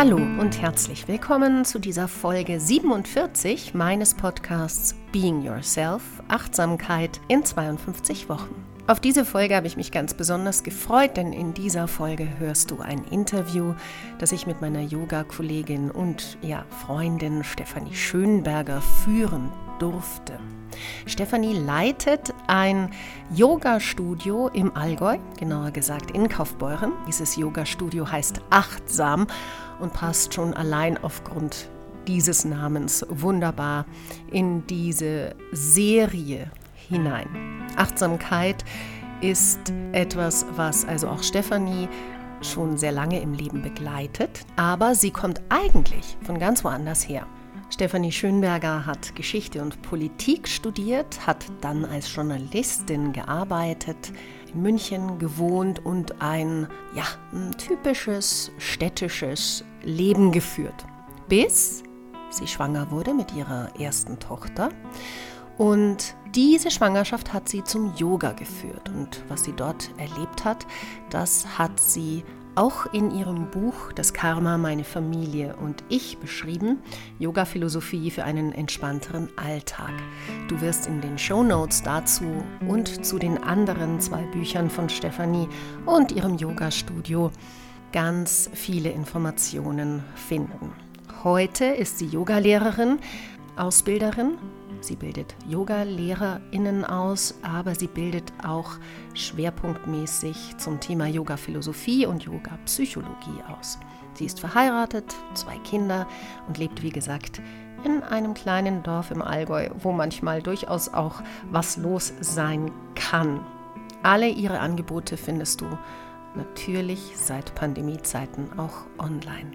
Hallo und herzlich willkommen zu dieser Folge 47 meines Podcasts Being Yourself, Achtsamkeit in 52 Wochen. Auf diese Folge habe ich mich ganz besonders gefreut, denn in dieser Folge hörst du ein Interview, das ich mit meiner Yoga-Kollegin und ja, Freundin Stefanie Schönberger führen durfte. Stefanie leitet ein Yoga-Studio im Allgäu, genauer gesagt in Kaufbeuren. Dieses Yoga-Studio heißt Achtsam und passt schon allein aufgrund dieses Namens wunderbar in diese Serie hinein. Achtsamkeit ist etwas, was also auch Stefanie schon sehr lange im Leben begleitet, aber sie kommt eigentlich von ganz woanders her. Stefanie Schönberger hat Geschichte und Politik studiert, hat dann als Journalistin gearbeitet, in München gewohnt und ein, ja, ein typisches städtisches Leben geführt, bis sie schwanger wurde mit ihrer ersten Tochter. Und diese Schwangerschaft hat sie zum Yoga geführt. Und was sie dort erlebt hat, das hat sie auch in ihrem Buch Das Karma, meine Familie und ich beschrieben, Yoga-Philosophie für einen entspannteren Alltag. Du wirst in den Show Notes dazu und zu den anderen zwei Büchern von Stefanie und ihrem Yoga-Studio ganz viele Informationen finden. Heute ist sie Yogalehrerin, Ausbilderin Sie bildet Yoga-LehrerInnen aus, aber sie bildet auch schwerpunktmäßig zum Thema Yoga-Philosophie und Yoga-Psychologie aus. Sie ist verheiratet, zwei Kinder und lebt, wie gesagt, in einem kleinen Dorf im Allgäu, wo manchmal durchaus auch was los sein kann. Alle ihre Angebote findest du natürlich seit Pandemiezeiten auch online.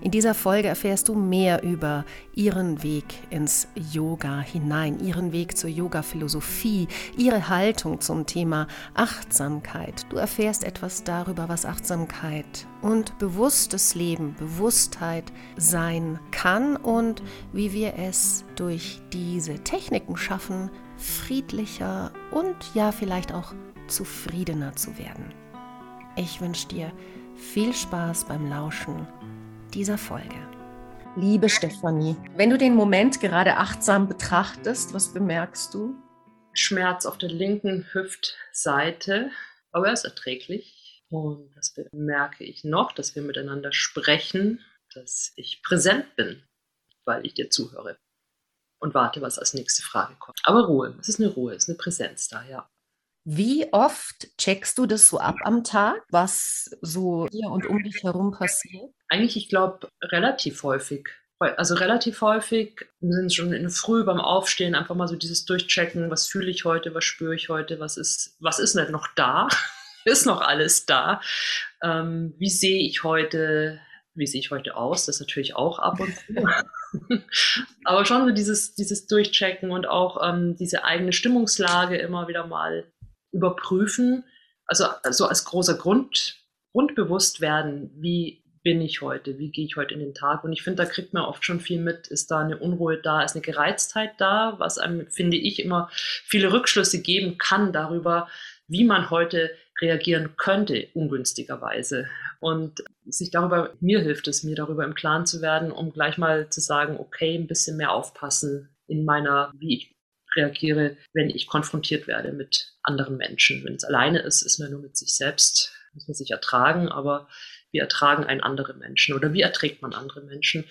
In dieser Folge erfährst du mehr über ihren Weg ins Yoga hinein, ihren Weg zur Yoga-Philosophie, ihre Haltung zum Thema Achtsamkeit. Du erfährst etwas darüber, was Achtsamkeit und bewusstes Leben, Bewusstheit sein kann und wie wir es durch diese Techniken schaffen, friedlicher und ja vielleicht auch zufriedener zu werden. Ich wünsche dir viel Spaß beim Lauschen dieser Folge. Liebe Stefanie, wenn du den Moment gerade achtsam betrachtest, was bemerkst du? Schmerz auf der linken Hüftseite, aber er ist erträglich. Und das bemerke ich noch, dass wir miteinander sprechen, dass ich präsent bin, weil ich dir zuhöre und warte, was als nächste Frage kommt. Aber Ruhe, es ist eine Ruhe, es ist eine Präsenz da, ja. Wie oft checkst du das so ab am Tag, was so hier und um dich herum passiert? Eigentlich, ich glaube, relativ häufig. Also relativ häufig sind schon in der Früh beim Aufstehen einfach mal so dieses Durchchecken, was fühle ich heute, was spüre ich heute, was ist, was ist nicht noch da? ist noch alles da? Ähm, wie sehe ich heute, wie sehe ich heute aus? Das natürlich auch ab und zu. Aber schon so dieses, dieses Durchchecken und auch ähm, diese eigene Stimmungslage immer wieder mal überprüfen, also, also als großer Grund, Grundbewusst werden, wie bin ich heute, wie gehe ich heute in den Tag. Und ich finde, da kriegt man oft schon viel mit, ist da eine Unruhe da, ist eine Gereiztheit da, was einem, finde ich, immer viele Rückschlüsse geben kann darüber, wie man heute reagieren könnte, ungünstigerweise. Und sich darüber, mir hilft es, mir darüber im Klaren zu werden, um gleich mal zu sagen, okay, ein bisschen mehr aufpassen in meiner, wie ich reagiere, wenn ich konfrontiert werde mit anderen Menschen. Wenn es alleine ist, ist man nur mit sich selbst, muss man sich ertragen, aber wie ertragen einen andere Menschen oder wie erträgt man andere Menschen?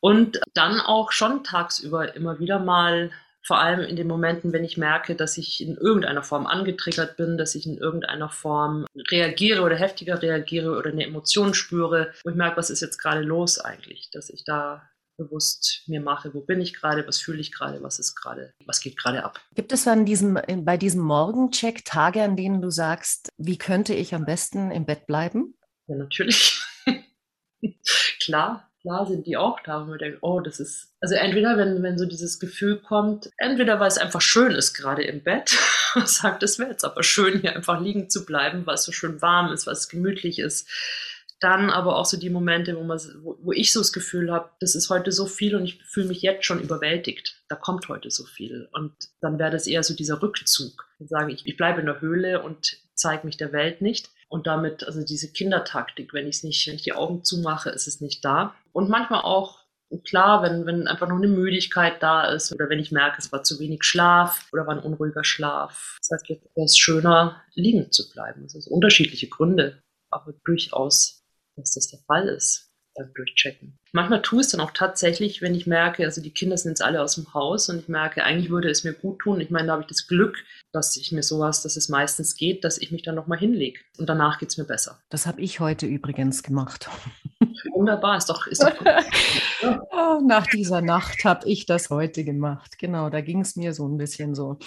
Und dann auch schon tagsüber immer wieder mal vor allem in den Momenten, wenn ich merke, dass ich in irgendeiner Form angetriggert bin, dass ich in irgendeiner Form reagiere oder heftiger reagiere oder eine Emotion spüre, wo ich merke, was ist jetzt gerade los eigentlich, dass ich da bewusst mir mache, wo bin ich gerade, was fühle ich gerade, was ist gerade, was geht gerade ab. Gibt es dann diesem, bei diesem Morgencheck Tage, an denen du sagst, wie könnte ich am besten im Bett bleiben? Ja, natürlich. klar, klar sind die auch da, wo man denkt, oh, das ist, also entweder, wenn, wenn so dieses Gefühl kommt, entweder weil es einfach schön ist gerade im Bett, man sagt, es wäre jetzt aber schön, hier einfach liegen zu bleiben, weil es so schön warm ist, weil es gemütlich ist dann aber auch so die Momente, wo, man, wo, wo ich so das Gefühl habe, das ist heute so viel und ich fühle mich jetzt schon überwältigt. Da kommt heute so viel. Und dann wäre das eher so dieser Rückzug. Dann sage ich, ich bleibe in der Höhle und zeige mich der Welt nicht. Und damit, also diese Kindertaktik, wenn ich es nicht, wenn ich die Augen zumache, ist es nicht da. Und manchmal auch klar, wenn, wenn einfach noch eine Müdigkeit da ist oder wenn ich merke, es war zu wenig Schlaf oder war ein unruhiger Schlaf. Das heißt, es schöner, liegen zu bleiben. Das sind unterschiedliche Gründe, aber durchaus, dass das der Fall ist beim Durchchecken. Manchmal tue ich es dann auch tatsächlich, wenn ich merke, also die Kinder sind jetzt alle aus dem Haus und ich merke, eigentlich würde es mir gut tun. Ich meine, da habe ich das Glück, dass ich mir sowas, dass es meistens geht, dass ich mich dann nochmal hinlege. Und danach geht es mir besser. Das habe ich heute übrigens gemacht. Wunderbar, ist doch, ist doch oh, Nach dieser Nacht habe ich das heute gemacht. Genau, da ging es mir so ein bisschen so.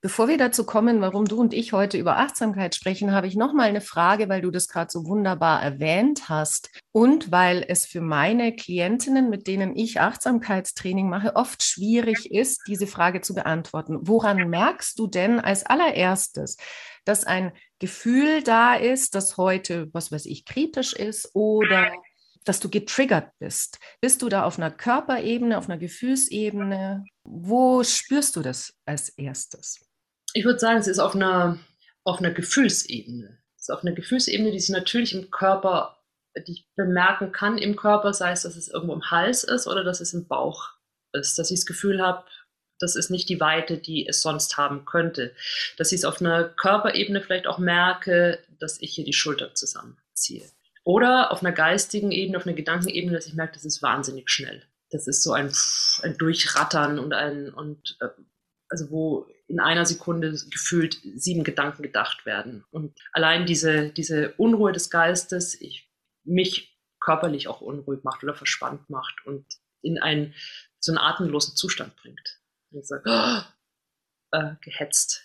Bevor wir dazu kommen, warum du und ich heute über Achtsamkeit sprechen, habe ich noch mal eine Frage, weil du das gerade so wunderbar erwähnt hast und weil es für meine Klientinnen, mit denen ich Achtsamkeitstraining mache, oft schwierig ist, diese Frage zu beantworten. Woran merkst du denn als allererstes, dass ein Gefühl da ist, das heute, was weiß ich, kritisch ist oder dass du getriggert bist. Bist du da auf einer Körperebene, auf einer Gefühlsebene? Wo spürst du das als erstes? Ich würde sagen, es ist auf einer, auf einer Gefühlsebene. Es ist auf einer Gefühlsebene, die sich natürlich im Körper, die ich bemerken kann im Körper, sei es, dass es irgendwo im Hals ist oder dass es im Bauch ist. Dass ich das Gefühl habe, das ist nicht die Weite, die es sonst haben könnte. Dass ich es auf einer Körperebene vielleicht auch merke, dass ich hier die Schulter zusammenziehe. Oder auf einer geistigen Ebene, auf einer Gedankenebene, dass ich merke, das ist wahnsinnig schnell. Das ist so ein, ein Durchrattern und ein, und, äh, also wo in einer Sekunde gefühlt sieben Gedanken gedacht werden. Und allein diese, diese Unruhe des Geistes, ich, mich körperlich auch unruhig macht oder verspannt macht und in einen, so einen atemlosen Zustand bringt. Und sage, oh, äh, gehetzt.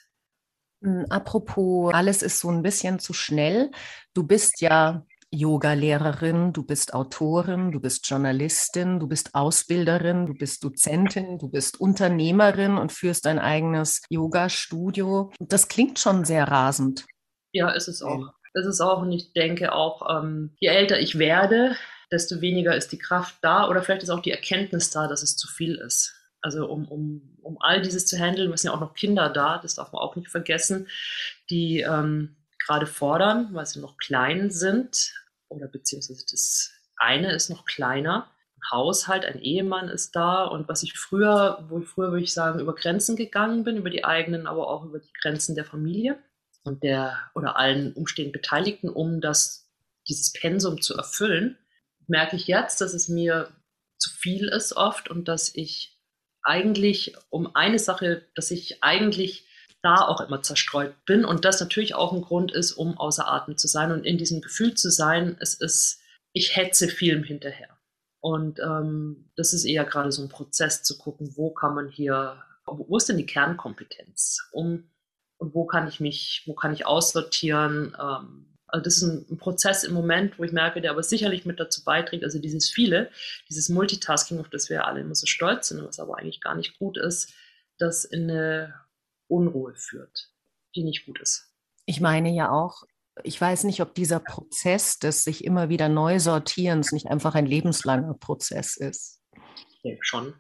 Hm, apropos, alles ist so ein bisschen zu schnell. Du bist ja Yoga-Lehrerin, du bist Autorin, du bist Journalistin, du bist Ausbilderin, du bist Dozentin, du bist Unternehmerin und führst ein eigenes Yoga-Studio. Das klingt schon sehr rasend. Ja, ist es auch. Es ist auch, und ich denke auch, ähm, je älter ich werde, desto weniger ist die Kraft da oder vielleicht ist auch die Erkenntnis da, dass es zu viel ist. Also um, um, um all dieses zu handeln, sind ja auch noch Kinder da, das darf man auch nicht vergessen, die ähm, gerade fordern, weil sie noch klein sind oder beziehungsweise das eine ist noch kleiner. Ein Haushalt, ein Ehemann ist da und was ich früher, wo ich früher würde ich sagen, über Grenzen gegangen bin, über die eigenen, aber auch über die Grenzen der Familie und der oder allen umstehenden Beteiligten, um das, dieses Pensum zu erfüllen, merke ich jetzt, dass es mir zu viel ist oft und dass ich eigentlich um eine Sache, dass ich eigentlich da auch immer zerstreut bin und das natürlich auch ein Grund ist, um außer Atem zu sein und in diesem Gefühl zu sein, es ist, ich hetze Film hinterher. Und ähm, das ist eher gerade so ein Prozess zu gucken, wo kann man hier, wo ist denn die Kernkompetenz? Um, und wo kann ich mich, wo kann ich aussortieren? Ähm, also das ist ein, ein, Prozess im Moment, wo ich merke, der aber sicherlich mit dazu beiträgt, also dieses viele, dieses Multitasking, auf das wir alle immer so stolz sind, was aber eigentlich gar nicht gut ist, das in eine Unruhe führt, die nicht gut ist. Ich meine ja auch, ich weiß nicht, ob dieser Prozess des sich immer wieder neu sortierens nicht einfach ein lebenslanger Prozess ist. Ich denke schon.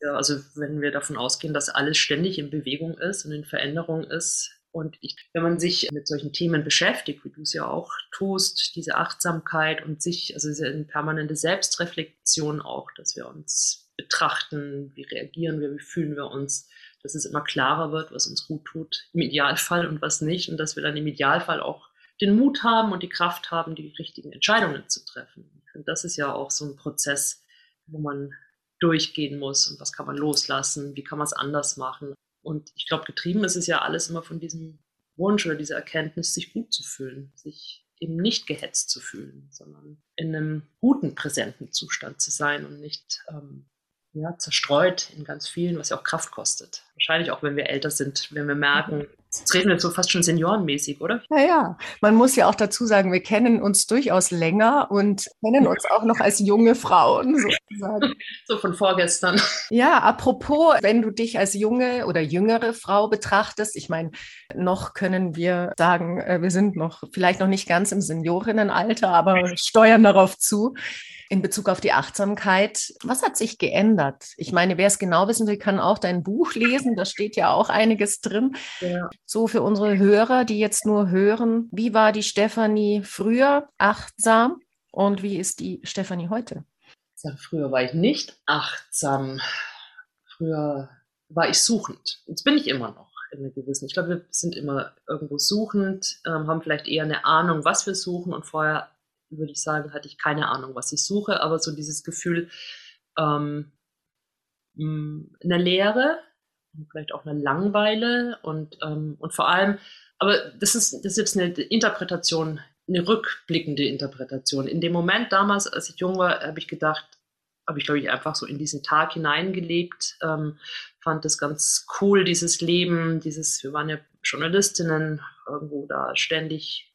Ja, also wenn wir davon ausgehen, dass alles ständig in Bewegung ist und in Veränderung ist, und ich, wenn man sich mit solchen Themen beschäftigt, wie du es ja auch tust, diese Achtsamkeit und sich, also diese permanente Selbstreflexion auch, dass wir uns betrachten, wie reagieren wir, wie fühlen wir uns, dass es immer klarer wird, was uns gut tut, im Idealfall und was nicht. Und dass wir dann im Idealfall auch den Mut haben und die Kraft haben, die richtigen Entscheidungen zu treffen. Und das ist ja auch so ein Prozess, wo man durchgehen muss und was kann man loslassen, wie kann man es anders machen. Und ich glaube, getrieben ist es ja alles immer von diesem Wunsch oder dieser Erkenntnis, sich gut zu fühlen, sich eben nicht gehetzt zu fühlen, sondern in einem guten, präsenten Zustand zu sein und nicht ähm, ja, zerstreut in ganz vielen, was ja auch Kraft kostet. Wahrscheinlich auch, wenn wir älter sind, wenn wir merken, jetzt reden wir so fast schon seniorenmäßig, oder? Ja, ja. Man muss ja auch dazu sagen, wir kennen uns durchaus länger und kennen uns auch noch als junge Frauen sozusagen. so von vorgestern. Ja, apropos, wenn du dich als junge oder jüngere Frau betrachtest, ich meine, noch können wir sagen, äh, wir sind noch vielleicht noch nicht ganz im Seniorinnenalter, aber steuern darauf zu. In Bezug auf die Achtsamkeit. Was hat sich geändert? Ich meine, wer es genau wissen will, kann auch dein Buch lesen. Da steht ja auch einiges drin. Ja. So für unsere Hörer, die jetzt nur hören, wie war die Stefanie früher achtsam und wie ist die Stefanie heute? Ja, früher war ich nicht achtsam. Früher war ich suchend. Jetzt bin ich immer noch in einer gewissen. Ich glaube, wir sind immer irgendwo suchend, ähm, haben vielleicht eher eine Ahnung, was wir suchen. Und vorher würde ich sagen, hatte ich keine Ahnung, was ich suche. Aber so dieses Gefühl ähm, einer Leere, vielleicht auch eine Langeweile und, ähm, und vor allem, aber das ist, das ist jetzt eine Interpretation, eine rückblickende Interpretation. In dem Moment damals, als ich jung war, habe ich gedacht, habe ich, glaube ich, einfach so in diesen Tag hineingelebt, ähm, fand das ganz cool, dieses Leben, dieses, wir waren ja Journalistinnen, irgendwo da ständig.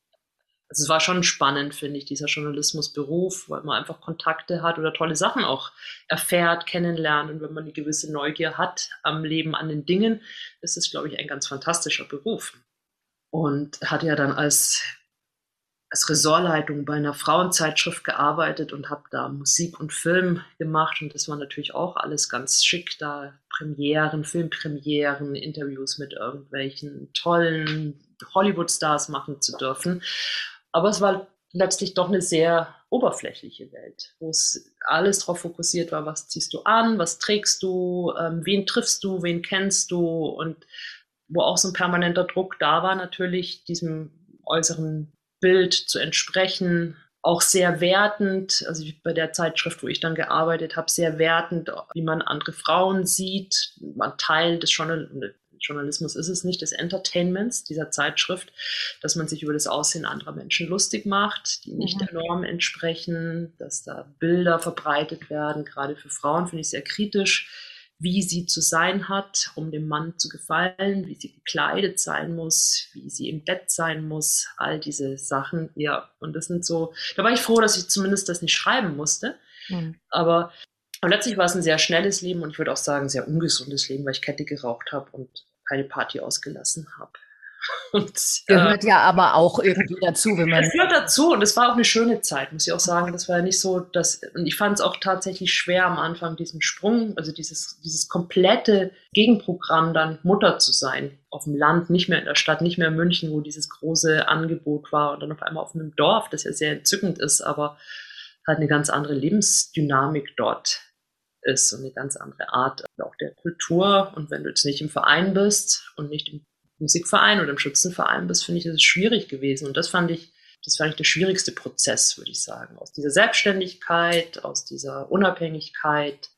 Also es war schon spannend, finde ich, dieser Journalismusberuf, weil man einfach Kontakte hat oder tolle Sachen auch erfährt, kennenlernt. Und wenn man eine gewisse Neugier hat am Leben, an den Dingen, ist es, glaube ich, ein ganz fantastischer Beruf. Und hatte ja dann als als Ressortleitung bei einer Frauenzeitschrift gearbeitet und habe da Musik und Film gemacht und das war natürlich auch alles ganz schick, da Premieren, Filmpremieren, Interviews mit irgendwelchen tollen Hollywood-Stars machen zu dürfen. Aber es war letztlich doch eine sehr oberflächliche Welt, wo es alles darauf fokussiert war, was ziehst du an, was trägst du, ähm, wen triffst du, wen kennst du und wo auch so ein permanenter Druck da war, natürlich diesem äußeren Bild zu entsprechen, auch sehr wertend, also bei der Zeitschrift, wo ich dann gearbeitet habe, sehr wertend, wie man andere Frauen sieht. Man Teil des Journalismus ist es nicht, des Entertainments dieser Zeitschrift, dass man sich über das Aussehen anderer Menschen lustig macht, die nicht mhm. der Norm entsprechen, dass da Bilder verbreitet werden, gerade für Frauen finde ich sehr kritisch wie sie zu sein hat, um dem Mann zu gefallen, wie sie gekleidet sein muss, wie sie im Bett sein muss, all diese Sachen. Ja, und das sind so, da war ich froh, dass ich zumindest das nicht schreiben musste. Mhm. Aber und letztlich war es ein sehr schnelles Leben und ich würde auch sagen, sehr ungesundes Leben, weil ich Kette geraucht habe und keine Party ausgelassen habe. Und, gehört äh, ja aber auch irgendwie dazu, wenn man. Es gehört dazu und es war auch eine schöne Zeit, muss ich auch sagen. Das war ja nicht so, dass. Und ich fand es auch tatsächlich schwer am Anfang, diesen Sprung, also dieses, dieses komplette Gegenprogramm, dann Mutter zu sein. Auf dem Land, nicht mehr in der Stadt, nicht mehr in München, wo dieses große Angebot war und dann auf einmal auf einem Dorf, das ja sehr entzückend ist, aber halt eine ganz andere Lebensdynamik dort ist und eine ganz andere Art auch der Kultur. Und wenn du jetzt nicht im Verein bist und nicht im Musikverein oder im Schützenverein bist, finde ich, ist es schwierig gewesen. Und das fand ich, das fand ich der schwierigste Prozess, würde ich sagen. Aus dieser Selbstständigkeit, aus dieser Unabhängigkeit,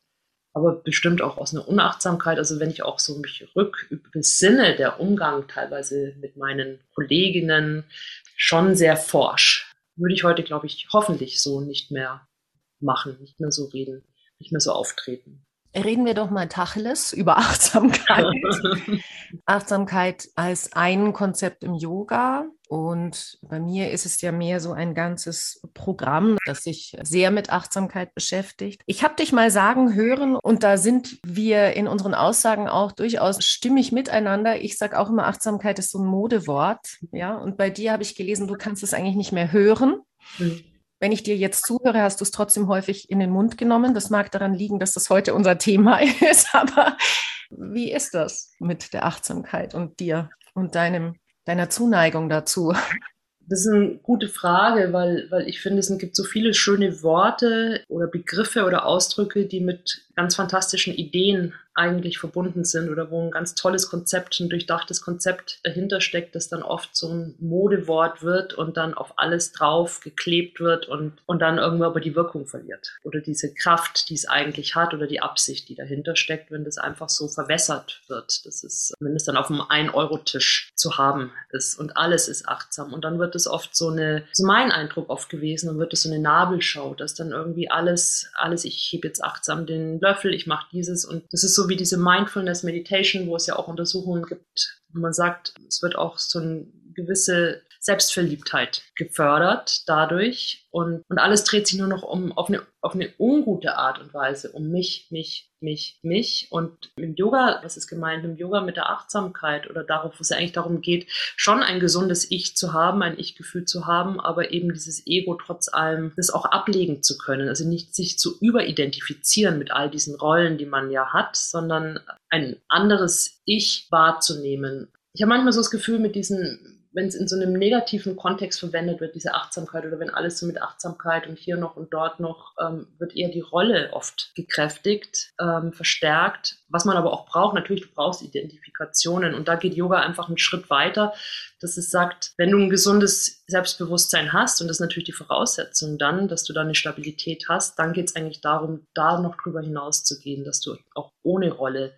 aber bestimmt auch aus einer Unachtsamkeit. Also wenn ich auch so mich rückbesinne, der Umgang teilweise mit meinen Kolleginnen schon sehr forsch. Würde ich heute, glaube ich, hoffentlich so nicht mehr machen, nicht mehr so reden, nicht mehr so auftreten. Reden wir doch mal Tacheles über Achtsamkeit. Achtsamkeit als ein Konzept im Yoga. Und bei mir ist es ja mehr so ein ganzes Programm, das sich sehr mit Achtsamkeit beschäftigt. Ich habe dich mal sagen hören, und da sind wir in unseren Aussagen auch durchaus stimmig miteinander. Ich sage auch immer, Achtsamkeit ist so ein Modewort. Ja, und bei dir habe ich gelesen, du kannst es eigentlich nicht mehr hören. Mhm. Wenn ich dir jetzt zuhöre, hast du es trotzdem häufig in den Mund genommen. Das mag daran liegen, dass das heute unser Thema ist. Aber wie ist das mit der Achtsamkeit und dir und deinem, deiner Zuneigung dazu? Das ist eine gute Frage, weil, weil ich finde, es gibt so viele schöne Worte oder Begriffe oder Ausdrücke, die mit ganz fantastischen Ideen eigentlich verbunden sind oder wo ein ganz tolles Konzept, ein durchdachtes Konzept dahinter steckt, das dann oft so ein Modewort wird und dann auf alles drauf geklebt wird und, und dann irgendwann aber die Wirkung verliert. Oder diese Kraft, die es eigentlich hat oder die Absicht, die dahinter steckt, wenn das einfach so verwässert wird. Das ist, wenn es dann auf einem 1-Euro-Tisch zu haben ist und alles ist achtsam. Und dann wird es oft so eine, so mein Eindruck oft gewesen, dann wird es so eine Nabelschau, dass dann irgendwie alles, alles, ich hebe jetzt achtsam den Löffel, ich mache dieses. Und das ist so wie diese Mindfulness Meditation, wo es ja auch Untersuchungen gibt, wo man sagt, es wird auch so eine gewisse Selbstverliebtheit gefördert dadurch. Und, und alles dreht sich nur noch um auf eine, auf eine ungute Art und Weise um mich, mich, mich, mich. Und im Yoga, was ist gemeint im Yoga mit der Achtsamkeit oder darauf, wo es eigentlich darum geht, schon ein gesundes Ich zu haben, ein Ich-Gefühl zu haben, aber eben dieses Ego trotz allem das auch ablegen zu können, also nicht sich zu überidentifizieren mit all diesen Rollen, die man ja hat, sondern ein anderes Ich wahrzunehmen. Ich habe manchmal so das Gefühl mit diesen wenn es in so einem negativen Kontext verwendet wird, diese Achtsamkeit, oder wenn alles so mit Achtsamkeit und hier noch und dort noch, ähm, wird eher die Rolle oft gekräftigt, ähm, verstärkt. Was man aber auch braucht, natürlich, du brauchst Identifikationen. Und da geht Yoga einfach einen Schritt weiter, dass es sagt, wenn du ein gesundes Selbstbewusstsein hast, und das ist natürlich die Voraussetzung dann, dass du da eine Stabilität hast, dann geht es eigentlich darum, da noch drüber hinaus zu gehen, dass du auch ohne Rolle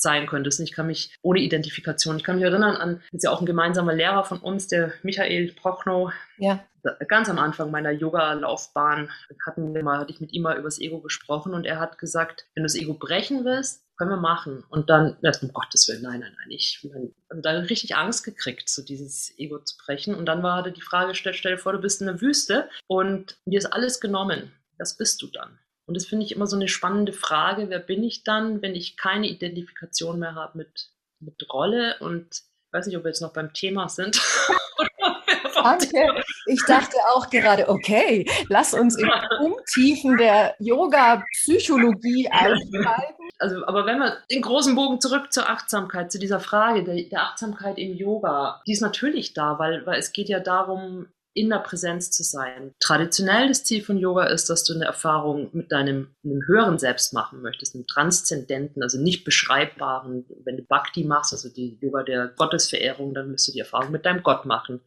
sein könntest. Ich kann mich ohne Identifikation, ich kann mich erinnern an, das ist ja auch ein gemeinsamer Lehrer von uns, der Michael Prochnow. Ja. Ganz am Anfang meiner Yoga-Laufbahn hatten wir mal, hatte ich mit ihm mal über das Ego gesprochen und er hat gesagt, wenn du das Ego brechen willst, können wir machen. Und dann, um Gottes Willen, nein, nein, nein, ich habe da richtig Angst gekriegt, so dieses Ego zu brechen. Und dann war die Frage, stell, stell dir vor, du bist in der Wüste und dir ist alles genommen. Was bist du dann? Und das finde ich immer so eine spannende Frage. Wer bin ich dann, wenn ich keine Identifikation mehr habe mit, mit Rolle? Und ich weiß nicht, ob wir jetzt noch beim Thema sind. Danke. Ich dachte auch gerade, okay, lass uns in Umtiefen der Yoga-Psychologie einsteigen. Also, aber wenn wir den großen Bogen zurück zur Achtsamkeit, zu dieser Frage der, der Achtsamkeit im Yoga, die ist natürlich da, weil, weil es geht ja darum, in der Präsenz zu sein. Traditionell das Ziel von Yoga ist, dass du eine Erfahrung mit deinem einem höheren Selbst machen möchtest, einem transzendenten, also nicht beschreibbaren. Wenn du Bhakti machst, also die Yoga der Gottesverehrung, dann müsst du die Erfahrung mit deinem Gott machen.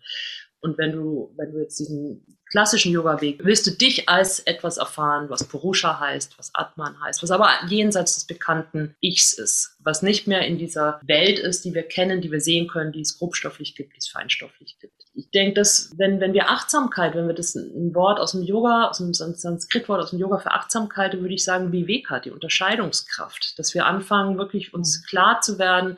Und wenn du, wenn du jetzt diesen klassischen Yoga-Weg willst du dich als etwas erfahren, was Purusha heißt, was Atman heißt, was aber jenseits des bekannten Ichs ist, was nicht mehr in dieser Welt ist, die wir kennen, die wir sehen können, die es grobstofflich gibt, die es feinstofflich gibt. Ich denke, dass wenn, wenn wir Achtsamkeit, wenn wir das ein Wort aus dem Yoga, aus dem Sanskrit-Wort aus dem Yoga für Achtsamkeit, würde ich sagen Viveka, die Unterscheidungskraft, dass wir anfangen, wirklich uns klar zu werden,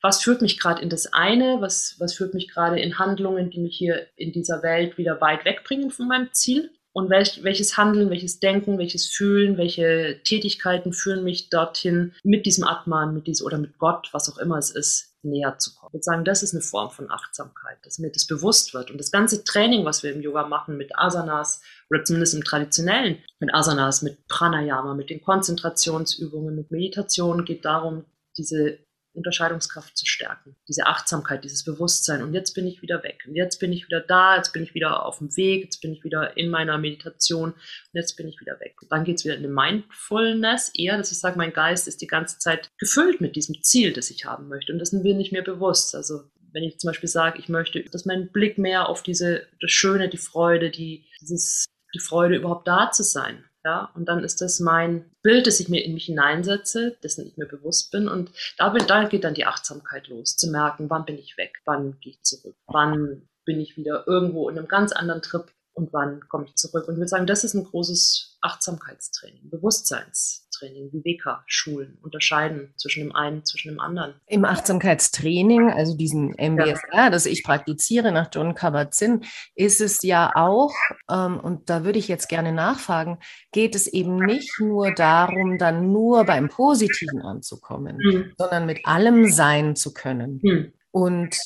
was führt mich gerade in das eine, was, was führt mich gerade in Handlungen, die mich hier in dieser Welt wieder weit wegbringen von meinem Ziel und welch, welches Handeln, welches Denken, welches Fühlen, welche Tätigkeiten führen mich dorthin, mit diesem Atman, mit diesem oder mit Gott, was auch immer es ist, näher zu kommen. Ich würde sagen, das ist eine Form von Achtsamkeit, dass mir das bewusst wird. Und das ganze Training, was wir im Yoga machen mit Asanas oder zumindest im traditionellen, mit Asanas, mit Pranayama, mit den Konzentrationsübungen, mit Meditation, geht darum, diese Unterscheidungskraft zu stärken, diese Achtsamkeit, dieses Bewusstsein. Und jetzt bin ich wieder weg. Und jetzt bin ich wieder da, jetzt bin ich wieder auf dem Weg, jetzt bin ich wieder in meiner Meditation und jetzt bin ich wieder weg. Und dann geht es wieder in eine Mindfulness, eher, dass ich sage, mein Geist ist die ganze Zeit gefüllt mit diesem Ziel, das ich haben möchte. Und das sind wir nicht mehr bewusst. Also wenn ich zum Beispiel sage, ich möchte, dass mein Blick mehr auf diese, das Schöne, die Freude, die, dieses, die Freude überhaupt da zu sein, ja, und dann ist das mein Bild, das ich mir in mich hineinsetze, dessen ich mir bewusst bin. Und da, bin, da geht dann die Achtsamkeit los, zu merken, wann bin ich weg, wann gehe ich zurück, wann bin ich wieder irgendwo in einem ganz anderen Trip und wann komme ich zurück. Und ich würde sagen, das ist ein großes Achtsamkeitstraining, Bewusstseinstraining, Viveka-Schulen, unterscheiden zwischen dem einen, zwischen dem anderen. Im Achtsamkeitstraining, also diesen MBSR, ja. das ich praktiziere nach John Kabat-Zinn, ist es ja auch, ähm, und da würde ich jetzt gerne nachfragen, geht es eben nicht nur darum, dann nur beim Positiven anzukommen, mhm. sondern mit allem sein zu können. Mhm. Und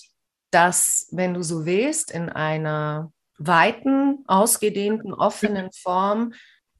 das, wenn du so willst, in einer weiten, ausgedehnten, offenen Form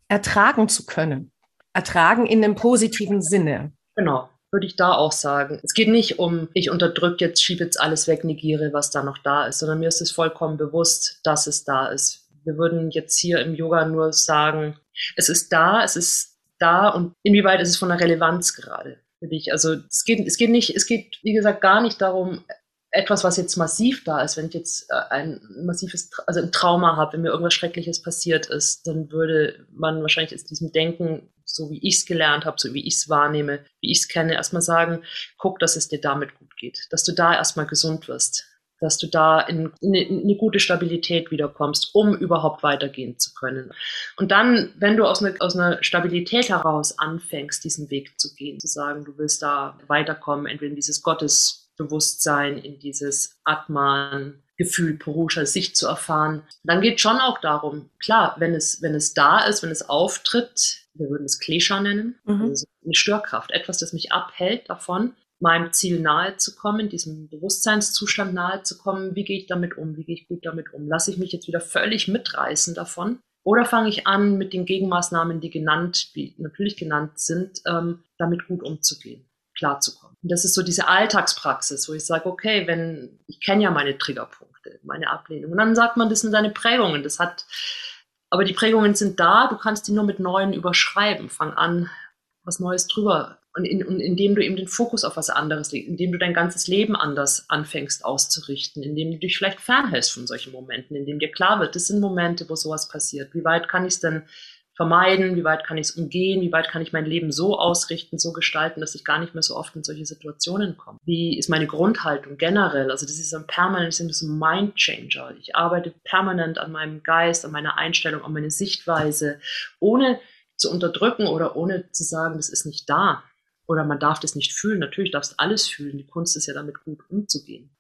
ertragen zu können. Ertragen in dem positiven Sinne. Genau, würde ich da auch sagen. Es geht nicht um, ich unterdrücke jetzt, schiebe jetzt alles weg, negiere, was da noch da ist, sondern mir ist es vollkommen bewusst, dass es da ist. Wir würden jetzt hier im Yoga nur sagen, es ist da, es ist da und inwieweit ist es von der Relevanz gerade für dich. Also es geht, es geht nicht, es geht, wie gesagt, gar nicht darum, etwas, was jetzt massiv da ist, wenn ich jetzt äh, ein massives, also ein Trauma habe, wenn mir irgendwas Schreckliches passiert ist, dann würde man wahrscheinlich aus diesem Denken, so wie ich es gelernt habe, so wie ich es wahrnehme, wie ich es kenne, erstmal sagen, guck, dass es dir damit gut geht, dass du da erstmal gesund wirst, dass du da in, in, in eine gute Stabilität wiederkommst, um überhaupt weitergehen zu können. Und dann, wenn du aus, eine, aus einer Stabilität heraus anfängst, diesen Weg zu gehen, zu sagen, du willst da weiterkommen, entweder in dieses Gottes Bewusstsein, in dieses Atman, Gefühl Purusha, sich zu erfahren. Dann geht schon auch darum, klar, wenn es, wenn es da ist, wenn es auftritt, wir würden es Klesha nennen, mhm. also eine Störkraft, etwas, das mich abhält davon, meinem Ziel nahe zu kommen, diesem Bewusstseinszustand nahe zu kommen. Wie gehe ich damit um? Wie gehe ich gut damit um? Lasse ich mich jetzt wieder völlig mitreißen davon? Oder fange ich an, mit den Gegenmaßnahmen, die genannt, die natürlich genannt sind, ähm, damit gut umzugehen, klarzukommen? Und das ist so diese Alltagspraxis, wo ich sage, okay, wenn, ich kenne ja meine Triggerpunkte, meine Ablehnung. Und dann sagt man, das sind seine Prägungen. Das hat, aber die Prägungen sind da, du kannst die nur mit neuen überschreiben. Fang an, was Neues drüber und, in, und indem du eben den Fokus auf was anderes legst, indem du dein ganzes Leben anders anfängst auszurichten, indem du dich vielleicht fernhältst von solchen Momenten, indem dir klar wird, das sind Momente, wo sowas passiert. Wie weit kann ich es denn vermeiden? Wie weit kann ich es umgehen? Wie weit kann ich mein Leben so ausrichten, so gestalten, dass ich gar nicht mehr so oft in solche Situationen komme? Wie ist meine Grundhaltung generell? Also das ist ein permanent, das ein Mind Changer. Ich arbeite permanent an meinem Geist, an meiner Einstellung, an meiner Sichtweise, ohne zu unterdrücken oder ohne zu sagen, das ist nicht da oder man darf das nicht fühlen. Natürlich darfst du alles fühlen. Die Kunst ist ja damit gut umzugehen.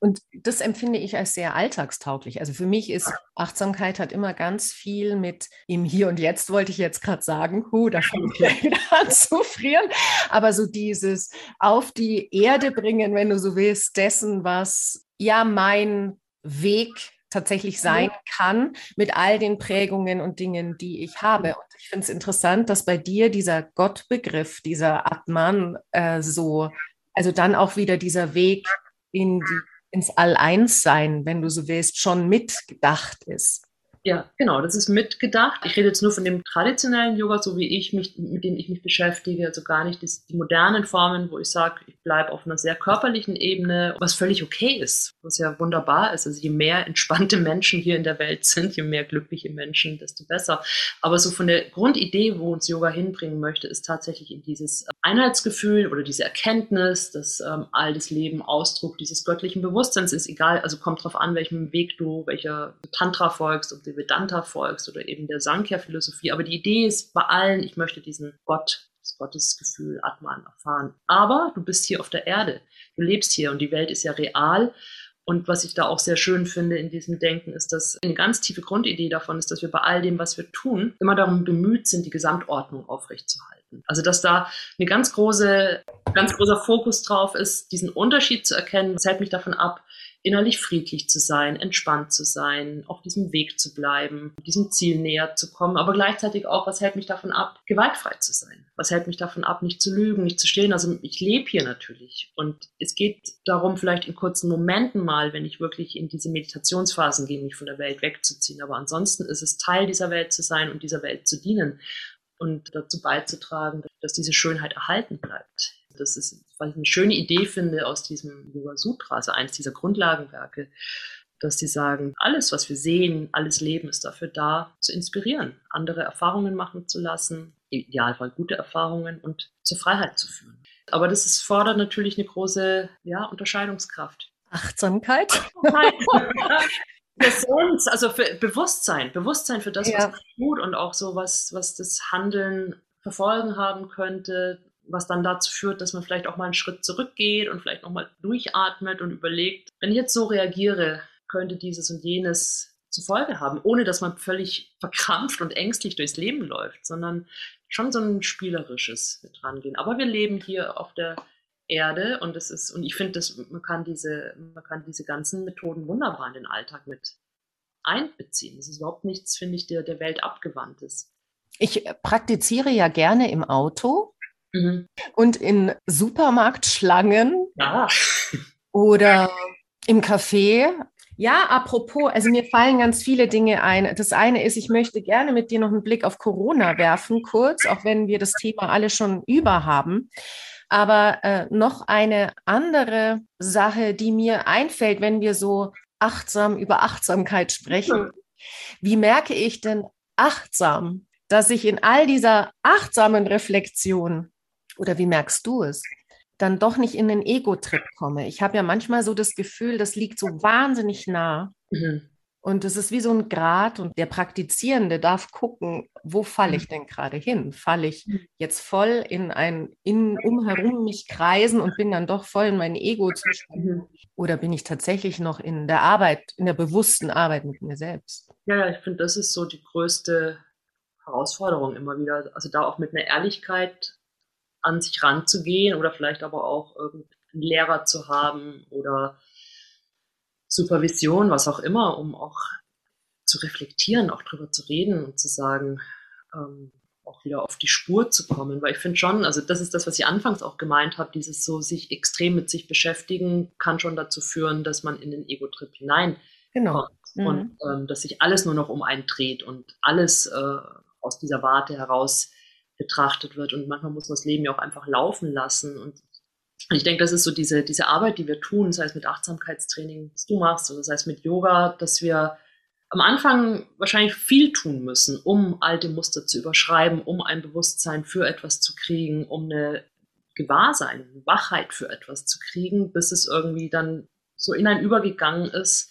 Und das empfinde ich als sehr alltagstauglich. Also für mich ist Achtsamkeit hat immer ganz viel mit im Hier und Jetzt, wollte ich jetzt gerade sagen. Huh, da fange ich gleich wieder an zu frieren. Aber so dieses auf die Erde bringen, wenn du so willst, dessen, was ja mein Weg tatsächlich sein kann mit all den Prägungen und Dingen, die ich habe. Und ich finde es interessant, dass bei dir dieser Gottbegriff, dieser Atman, äh, so, also dann auch wieder dieser Weg in die, ins All-Eins-Sein, wenn du so willst, schon mitgedacht ist. Ja, genau, das ist mitgedacht. Ich rede jetzt nur von dem traditionellen Yoga, so wie ich mich, mit dem ich mich beschäftige, also gar nicht das, die modernen Formen, wo ich sage, ich bleibe auf einer sehr körperlichen Ebene, was völlig okay ist, was ja wunderbar ist. Also je mehr entspannte Menschen hier in der Welt sind, je mehr glückliche Menschen, desto besser. Aber so von der Grundidee, wo uns Yoga hinbringen möchte, ist tatsächlich in dieses Einheitsgefühl oder diese Erkenntnis, dass ähm, all das Leben Ausdruck dieses göttlichen Bewusstseins ist, egal, also kommt drauf an, welchem Weg du, welcher Tantra folgst, ob du Vedanta folgst oder eben der Sankhya-Philosophie. Aber die Idee ist bei allen, ich möchte diesen Gott, das Gottesgefühl, Atman erfahren. Aber du bist hier auf der Erde. Du lebst hier und die Welt ist ja real. Und was ich da auch sehr schön finde in diesem Denken, ist, dass eine ganz tiefe Grundidee davon ist, dass wir bei all dem, was wir tun, immer darum bemüht sind, die Gesamtordnung aufrechtzuerhalten. Also, dass da eine ganz große, ganz großer Fokus drauf ist, diesen Unterschied zu erkennen. Das hält mich davon ab, innerlich friedlich zu sein, entspannt zu sein, auf diesem Weg zu bleiben, diesem Ziel näher zu kommen, aber gleichzeitig auch, was hält mich davon ab, gewaltfrei zu sein? Was hält mich davon ab, nicht zu lügen, nicht zu stehen? Also ich lebe hier natürlich und es geht darum, vielleicht in kurzen Momenten mal, wenn ich wirklich in diese Meditationsphasen gehe, mich von der Welt wegzuziehen, aber ansonsten ist es Teil dieser Welt zu sein und dieser Welt zu dienen und dazu beizutragen, dass diese Schönheit erhalten bleibt. Das ist, was ich eine schöne Idee finde aus diesem Yoga Sutra, also eines dieser Grundlagenwerke, dass sie sagen, alles, was wir sehen, alles Leben ist dafür da, zu inspirieren, andere Erfahrungen machen zu lassen, im Idealfall gute Erfahrungen und zur Freiheit zu führen. Aber das ist, fordert natürlich eine große ja, Unterscheidungskraft. Achtsamkeit. Präsenz, also für Bewusstsein, Bewusstsein für das, ja. was man tut und auch so, was, was das Handeln verfolgen haben könnte, was dann dazu führt, dass man vielleicht auch mal einen Schritt zurückgeht und vielleicht nochmal durchatmet und überlegt, wenn ich jetzt so reagiere, könnte dieses und jenes zur Folge haben, ohne dass man völlig verkrampft und ängstlich durchs Leben läuft, sondern schon so ein spielerisches mit rangehen. Aber wir leben hier auf der Erde und es ist, und ich finde, man kann diese, man kann diese ganzen Methoden wunderbar in den Alltag mit einbeziehen. Das ist überhaupt nichts, finde ich, der, der Welt abgewandt ist. Ich praktiziere ja gerne im Auto Mhm. Und in Supermarktschlangen ja. oder im Café. Ja, apropos, also mir fallen ganz viele Dinge ein. Das eine ist, ich möchte gerne mit dir noch einen Blick auf Corona werfen, kurz, auch wenn wir das Thema alle schon über haben. Aber äh, noch eine andere Sache, die mir einfällt, wenn wir so achtsam über Achtsamkeit sprechen. Wie merke ich denn achtsam, dass ich in all dieser achtsamen Reflexion oder wie merkst du es, dann doch nicht in den Ego-Trip komme. Ich habe ja manchmal so das Gefühl, das liegt so wahnsinnig nah. Mhm. Und es ist wie so ein Grad und der Praktizierende darf gucken, wo falle ich mhm. denn gerade hin? Falle ich mhm. jetzt voll in ein in umherum mich kreisen und bin dann doch voll in mein Ego-Zustand? Mhm. Oder bin ich tatsächlich noch in der Arbeit, in der bewussten Arbeit mit mir selbst? Ja, ich finde, das ist so die größte Herausforderung immer wieder. Also da auch mit einer Ehrlichkeit an sich ranzugehen oder vielleicht aber auch irgendeinen Lehrer zu haben oder Supervision, was auch immer, um auch zu reflektieren, auch drüber zu reden und zu sagen, ähm, auch wieder auf die Spur zu kommen. Weil ich finde schon, also das ist das, was ich anfangs auch gemeint habe, dieses so sich extrem mit sich beschäftigen, kann schon dazu führen, dass man in den Ego-Trip hinein genau. Mhm. und ähm, dass sich alles nur noch um einen dreht und alles äh, aus dieser Warte heraus betrachtet wird. Und manchmal muss man das Leben ja auch einfach laufen lassen. Und ich denke, das ist so diese, diese Arbeit, die wir tun, sei es mit Achtsamkeitstraining, das du machst, oder sei es mit Yoga, dass wir am Anfang wahrscheinlich viel tun müssen, um alte Muster zu überschreiben, um ein Bewusstsein für etwas zu kriegen, um eine Gewahrsein, Wachheit für etwas zu kriegen, bis es irgendwie dann so in ein übergegangen ist,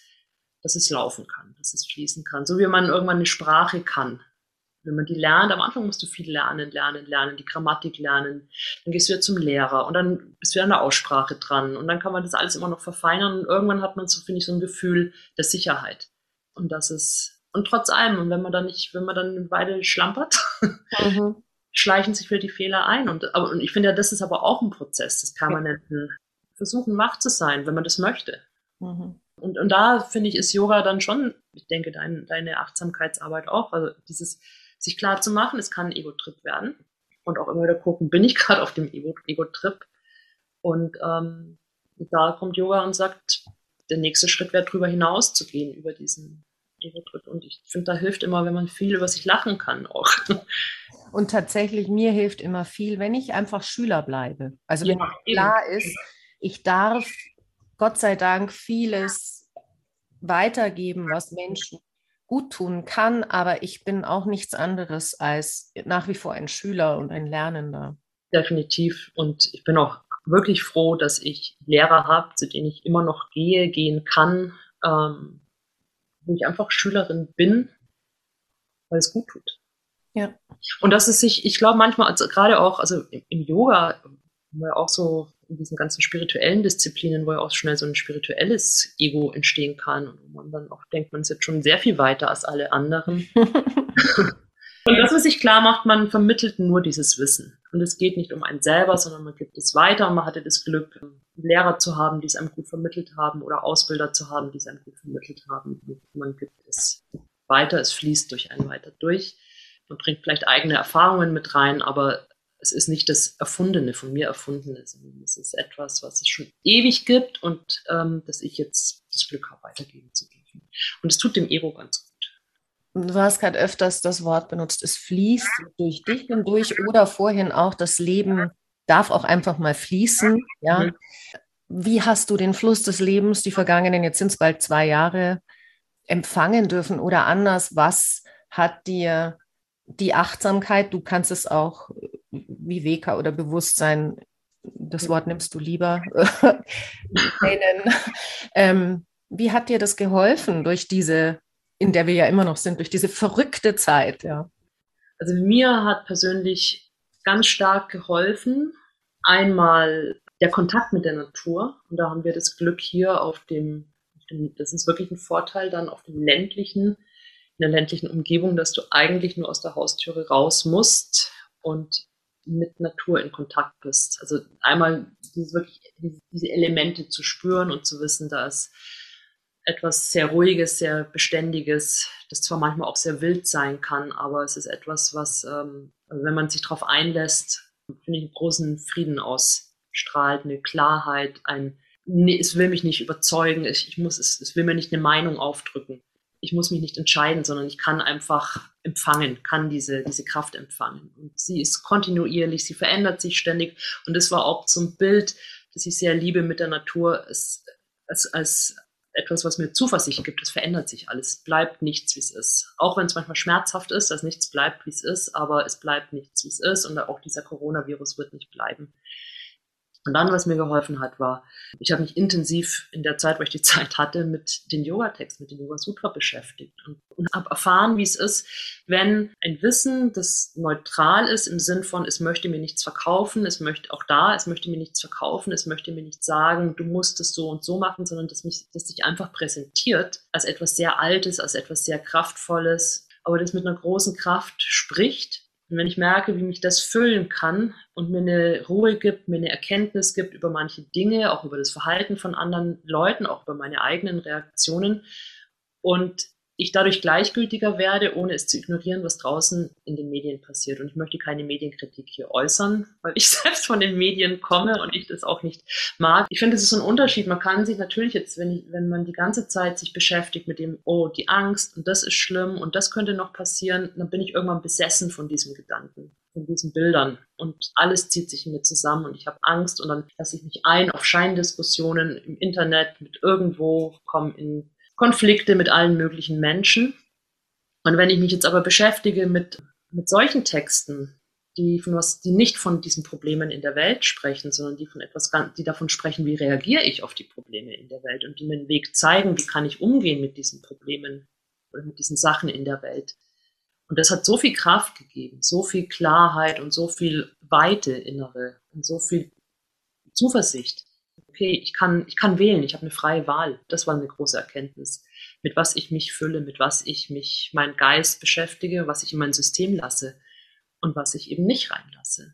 dass es laufen kann, dass es fließen kann. So wie man irgendwann eine Sprache kann wenn man die lernt, am Anfang musst du viel lernen, lernen, lernen, die Grammatik lernen. Dann gehst du wieder zum Lehrer und dann bist du wieder an der Aussprache dran. Und dann kann man das alles immer noch verfeinern. Und irgendwann hat man so, finde ich, so ein Gefühl der Sicherheit. Und das ist, und trotz allem, und wenn man dann nicht, wenn man dann eine Weile schlampert, mhm. schleichen sich wieder die Fehler ein. Und, aber, und ich finde ja, das ist aber auch ein Prozess des permanenten Versuchen, wach zu sein, wenn man das möchte. Mhm. Und, und da finde ich, ist Yoga dann schon, ich denke, dein, deine Achtsamkeitsarbeit auch, also dieses sich klar zu machen, es kann ein Ego-Trip werden. Und auch immer wieder gucken, bin ich gerade auf dem Ego-Trip? Und ähm, da kommt Yoga und sagt, der nächste Schritt wäre drüber hinaus zu gehen, über diesen Ego-Trip. Und ich finde, da hilft immer, wenn man viel über sich lachen kann auch. Und tatsächlich, mir hilft immer viel, wenn ich einfach Schüler bleibe. Also wenn ja, klar ist, ich darf Gott sei Dank vieles weitergeben, was Menschen gut tun kann, aber ich bin auch nichts anderes als nach wie vor ein Schüler und ein Lernender. Definitiv. Und ich bin auch wirklich froh, dass ich Lehrer habe, zu denen ich immer noch gehe, gehen kann, ähm, wo ich einfach Schülerin bin, weil es gut tut. Ja. Und das ist sich, ich glaube manchmal, also gerade auch, also im Yoga, wo ja auch so in diesen ganzen spirituellen Disziplinen, wo ja auch schnell so ein spirituelles Ego entstehen kann und man dann auch denkt, man ist jetzt schon sehr viel weiter als alle anderen. und das, was sich klar macht, man vermittelt nur dieses Wissen. Und es geht nicht um einen selber, sondern man gibt es weiter und man hatte das Glück, Lehrer zu haben, die es einem gut vermittelt haben oder Ausbilder zu haben, die es einem gut vermittelt haben. Man gibt es weiter, es fließt durch einen weiter durch. Man bringt vielleicht eigene Erfahrungen mit rein, aber es ist nicht das Erfundene, von mir Erfundene, sondern es ist etwas, was es schon ewig gibt und ähm, das ich jetzt das Glück habe, weitergeben zu dürfen. Und es tut dem Ego ganz gut. Du hast gerade öfters das Wort benutzt, es fließt durch dich hindurch oder vorhin auch, das Leben darf auch einfach mal fließen. Ja. Mhm. Wie hast du den Fluss des Lebens, die vergangenen, jetzt sind es bald zwei Jahre, empfangen dürfen oder anders? Was hat dir die Achtsamkeit, du kannst es auch Viveka oder Bewusstsein, das Wort nimmst du lieber, ähm, wie hat dir das geholfen durch diese, in der wir ja immer noch sind, durch diese verrückte Zeit? Ja? Also mir hat persönlich ganz stark geholfen, einmal der Kontakt mit der Natur. Und da haben wir das Glück hier auf dem, auf dem das ist wirklich ein Vorteil dann auf dem ländlichen, in der ländlichen Umgebung, dass du eigentlich nur aus der Haustüre raus musst und mit Natur in Kontakt bist. Also einmal diese, wirklich, diese Elemente zu spüren und zu wissen, da ist etwas sehr Ruhiges, sehr Beständiges, das zwar manchmal auch sehr wild sein kann, aber es ist etwas, was, ähm, also wenn man sich darauf einlässt, finde ich, einen großen Frieden ausstrahlt, eine Klarheit, ein, nee, es will mich nicht überzeugen, ich, ich muss, es, es will mir nicht eine Meinung aufdrücken ich muss mich nicht entscheiden, sondern ich kann einfach empfangen, kann diese, diese Kraft empfangen. Und sie ist kontinuierlich, sie verändert sich ständig. Und das war auch ein Bild, das ich sehr liebe mit der Natur, als, als, als etwas, was mir Zuversicht gibt. Es verändert sich alles. Es bleibt nichts, wie es ist. Auch wenn es manchmal schmerzhaft ist, dass nichts bleibt, wie es ist, aber es bleibt nichts, wie es ist. Und auch dieser Coronavirus wird nicht bleiben. Und dann, was mir geholfen hat, war, ich habe mich intensiv in der Zeit, wo ich die Zeit hatte, mit den Yoga-Texten, mit den Yoga-Sutra beschäftigt und, und habe erfahren, wie es ist, wenn ein Wissen, das neutral ist im Sinn von, es möchte mir nichts verkaufen, es möchte auch da, es möchte mir nichts verkaufen, es möchte mir nichts sagen, du musst es so und so machen, sondern dass mich, dass sich einfach präsentiert als etwas sehr Altes, als etwas sehr Kraftvolles, aber das mit einer großen Kraft spricht und wenn ich merke, wie mich das füllen kann und mir eine Ruhe gibt, mir eine Erkenntnis gibt über manche Dinge, auch über das Verhalten von anderen Leuten, auch über meine eigenen Reaktionen und ich dadurch gleichgültiger werde, ohne es zu ignorieren, was draußen in den Medien passiert. Und ich möchte keine Medienkritik hier äußern, weil ich selbst von den Medien komme und ich das auch nicht mag. Ich finde, es ist so ein Unterschied. Man kann sich natürlich jetzt, wenn, wenn man die ganze Zeit sich beschäftigt mit dem, oh, die Angst und das ist schlimm und das könnte noch passieren, dann bin ich irgendwann besessen von diesem Gedanken von diesen Bildern und alles zieht sich in mir zusammen und ich habe Angst und dann lasse ich mich ein auf Scheindiskussionen im Internet mit irgendwo, komme in Konflikte mit allen möglichen Menschen. Und wenn ich mich jetzt aber beschäftige mit, mit solchen Texten, die von was, die nicht von diesen Problemen in der Welt sprechen, sondern die von etwas, die davon sprechen, wie reagiere ich auf die Probleme in der Welt und die mir einen Weg zeigen, wie kann ich umgehen mit diesen Problemen oder mit diesen Sachen in der Welt. Und das hat so viel Kraft gegeben, so viel Klarheit und so viel Weite innere und so viel Zuversicht, okay, ich kann, ich kann wählen, ich habe eine freie Wahl. Das war eine große Erkenntnis. Mit was ich mich fülle, mit was ich mich, meinen Geist beschäftige, was ich in mein System lasse und was ich eben nicht reinlasse.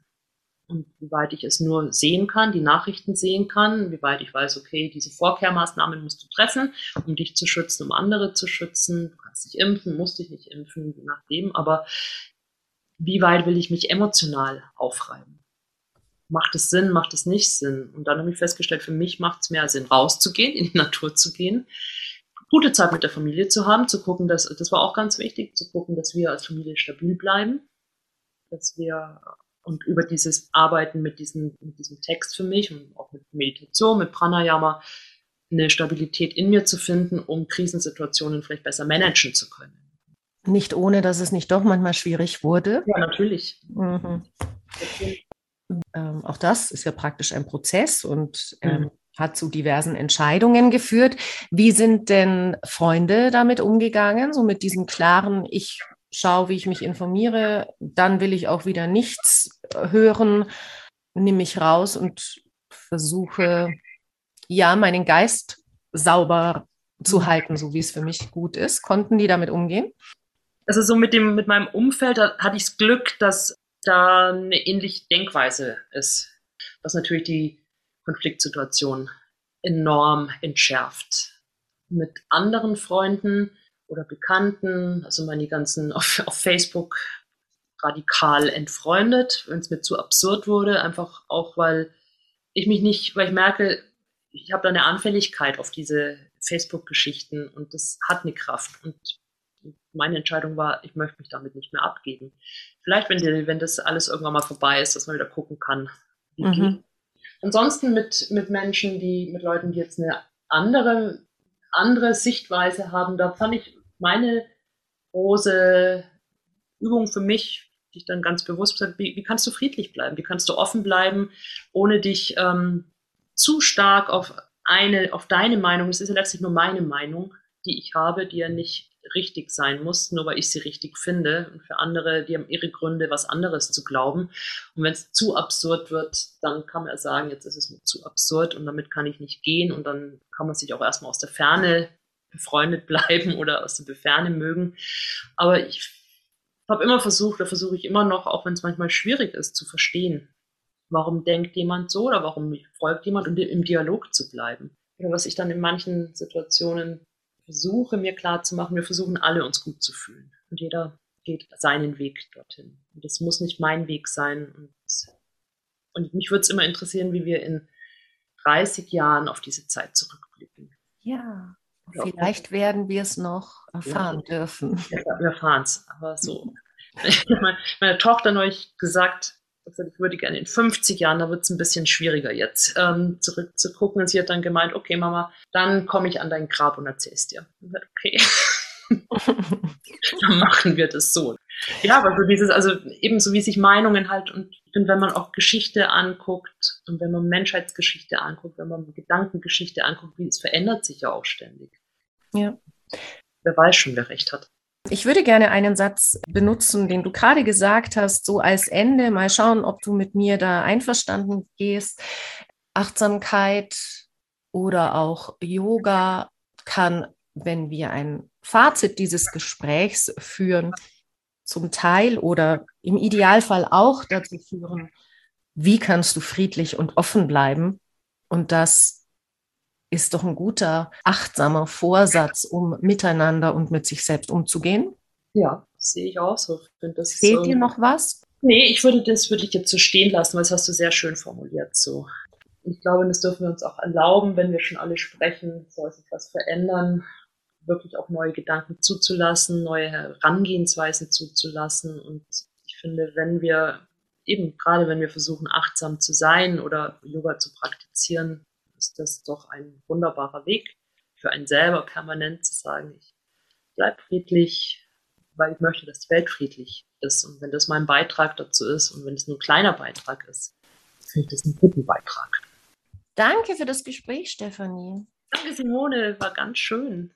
Und wie weit ich es nur sehen kann, die Nachrichten sehen kann, wie weit ich weiß, okay, diese Vorkehrmaßnahmen musst du treffen, um dich zu schützen, um andere zu schützen. Du kannst dich impfen, musst dich nicht impfen, je nachdem. Aber wie weit will ich mich emotional aufreiben? Macht es Sinn, macht es nicht Sinn? Und dann habe ich festgestellt, für mich macht es mehr Sinn, rauszugehen, in die Natur zu gehen, gute Zeit mit der Familie zu haben, zu gucken, dass, das war auch ganz wichtig, zu gucken, dass wir als Familie stabil bleiben, dass wir und über dieses Arbeiten mit diesem, mit diesem Text für mich und auch mit Meditation, mit Pranayama, eine Stabilität in mir zu finden, um Krisensituationen vielleicht besser managen zu können. Nicht ohne, dass es nicht doch manchmal schwierig wurde. Ja, natürlich. Mhm. Ähm, auch das ist ja praktisch ein Prozess und ähm, mhm. hat zu diversen Entscheidungen geführt. Wie sind denn Freunde damit umgegangen? So mit diesem klaren, ich schaue, wie ich mich informiere, dann will ich auch wieder nichts hören, nehme mich raus und versuche, ja, meinen Geist sauber zu mhm. halten, so wie es für mich gut ist. Konnten die damit umgehen? Also so mit dem, mit meinem Umfeld hatte ich das Glück, dass da eine ähnliche Denkweise ist, was natürlich die Konfliktsituation enorm entschärft. Mit anderen Freunden oder Bekannten, also meine ganzen auf, auf Facebook radikal entfreundet, wenn es mir zu absurd wurde, einfach auch, weil ich mich nicht, weil ich merke, ich habe da eine Anfälligkeit auf diese Facebook-Geschichten und das hat eine Kraft. Und meine Entscheidung war, ich möchte mich damit nicht mehr abgeben. Vielleicht, wenn, die, wenn das alles irgendwann mal vorbei ist, dass man wieder gucken kann, wie mhm. geht. Ansonsten mit, mit Menschen, die, mit Leuten, die jetzt eine andere, andere Sichtweise haben, da fand ich meine große Übung für mich, die ich dann ganz bewusst gesagt wie, wie kannst du friedlich bleiben? Wie kannst du offen bleiben, ohne dich ähm, zu stark auf eine, auf deine Meinung, es ist ja letztlich nur meine Meinung, die ich habe, die ja nicht richtig sein muss, nur weil ich sie richtig finde. Und für andere, die haben ihre Gründe, was anderes zu glauben. Und wenn es zu absurd wird, dann kann man sagen, jetzt ist es mir zu absurd und damit kann ich nicht gehen. Und dann kann man sich auch erstmal aus der Ferne befreundet bleiben oder aus der Ferne mögen. Aber ich habe immer versucht, da versuche ich immer noch, auch wenn es manchmal schwierig ist, zu verstehen, warum denkt jemand so oder warum folgt jemand und im Dialog zu bleiben. Oder was ich dann in manchen Situationen versuche mir klarzumachen, wir versuchen alle uns gut zu fühlen. Und jeder geht seinen Weg dorthin. Und das muss nicht mein Weg sein. Und, und mich würde es immer interessieren, wie wir in 30 Jahren auf diese Zeit zurückblicken. Ja, vielleicht werden wir es noch erfahren ja, dürfen. Ja, wir erfahren es, aber so. Meine Tochter neulich gesagt, ich würde gerne in 50 Jahren, da wird es ein bisschen schwieriger jetzt, ähm, zurückzugucken. Und sie hat dann gemeint, okay, Mama, dann komme ich an dein Grab und erzähle es dir. Und okay. dann machen wir das so. Ja, aber so dieses, also ebenso wie sich Meinungen halt und finde, wenn man auch Geschichte anguckt und wenn man Menschheitsgeschichte anguckt, wenn man Gedankengeschichte anguckt, wie es verändert sich ja auch ständig. Ja. Wer weiß schon, wer recht hat. Ich würde gerne einen Satz benutzen, den du gerade gesagt hast, so als Ende. Mal schauen, ob du mit mir da einverstanden gehst. Achtsamkeit oder auch Yoga kann, wenn wir ein Fazit dieses Gesprächs führen, zum Teil oder im Idealfall auch dazu führen, wie kannst du friedlich und offen bleiben. Und das ist doch ein guter, achtsamer Vorsatz, um miteinander und mit sich selbst umzugehen. Ja, sehe ich auch so. Fehlt so, dir noch was? Nee, ich würde das würde ich jetzt so stehen lassen, weil das hast du sehr schön formuliert. So. Ich glaube, das dürfen wir uns auch erlauben, wenn wir schon alle sprechen, soll sich was verändern, wirklich auch neue Gedanken zuzulassen, neue Herangehensweisen zuzulassen. Und ich finde, wenn wir eben gerade wenn wir versuchen, achtsam zu sein oder Yoga zu praktizieren, ist das doch ein wunderbarer Weg für einen selber permanent zu sagen, ich bleibe friedlich, weil ich möchte, dass die Welt friedlich ist. Und wenn das mein Beitrag dazu ist und wenn es nur ein kleiner Beitrag ist, finde ich das einen guten Beitrag. Danke für das Gespräch, Stefanie. Danke, Simone, war ganz schön.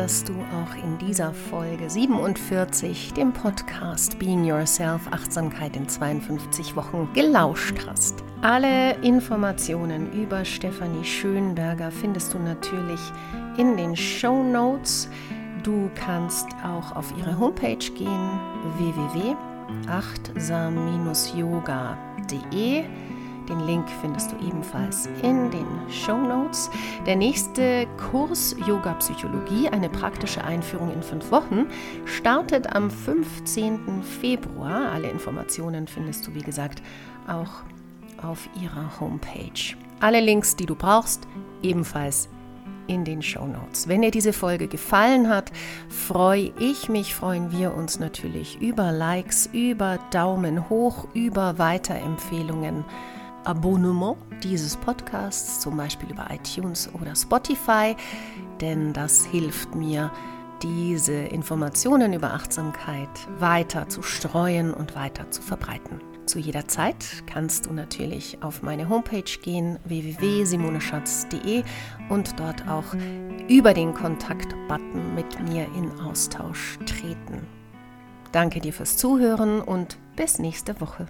Dass du auch in dieser Folge 47 dem Podcast Being Yourself Achtsamkeit in 52 Wochen gelauscht hast. Alle Informationen über Stefanie Schönberger findest du natürlich in den Show Notes. Du kannst auch auf ihre Homepage gehen www.achtsam-yoga.de den Link findest du ebenfalls in den Show Notes. Der nächste Kurs Yoga Psychologie, eine praktische Einführung in fünf Wochen, startet am 15. Februar. Alle Informationen findest du, wie gesagt, auch auf ihrer Homepage. Alle Links, die du brauchst, ebenfalls in den Show Notes. Wenn dir diese Folge gefallen hat, freue ich mich, freuen wir uns natürlich über Likes, über Daumen hoch, über Weiterempfehlungen Abonnement dieses Podcasts, zum Beispiel über iTunes oder Spotify, denn das hilft mir, diese Informationen über Achtsamkeit weiter zu streuen und weiter zu verbreiten. Zu jeder Zeit kannst du natürlich auf meine Homepage gehen, www.simoneschatz.de und dort auch über den Kontakt-Button mit mir in Austausch treten. Danke dir fürs Zuhören und bis nächste Woche.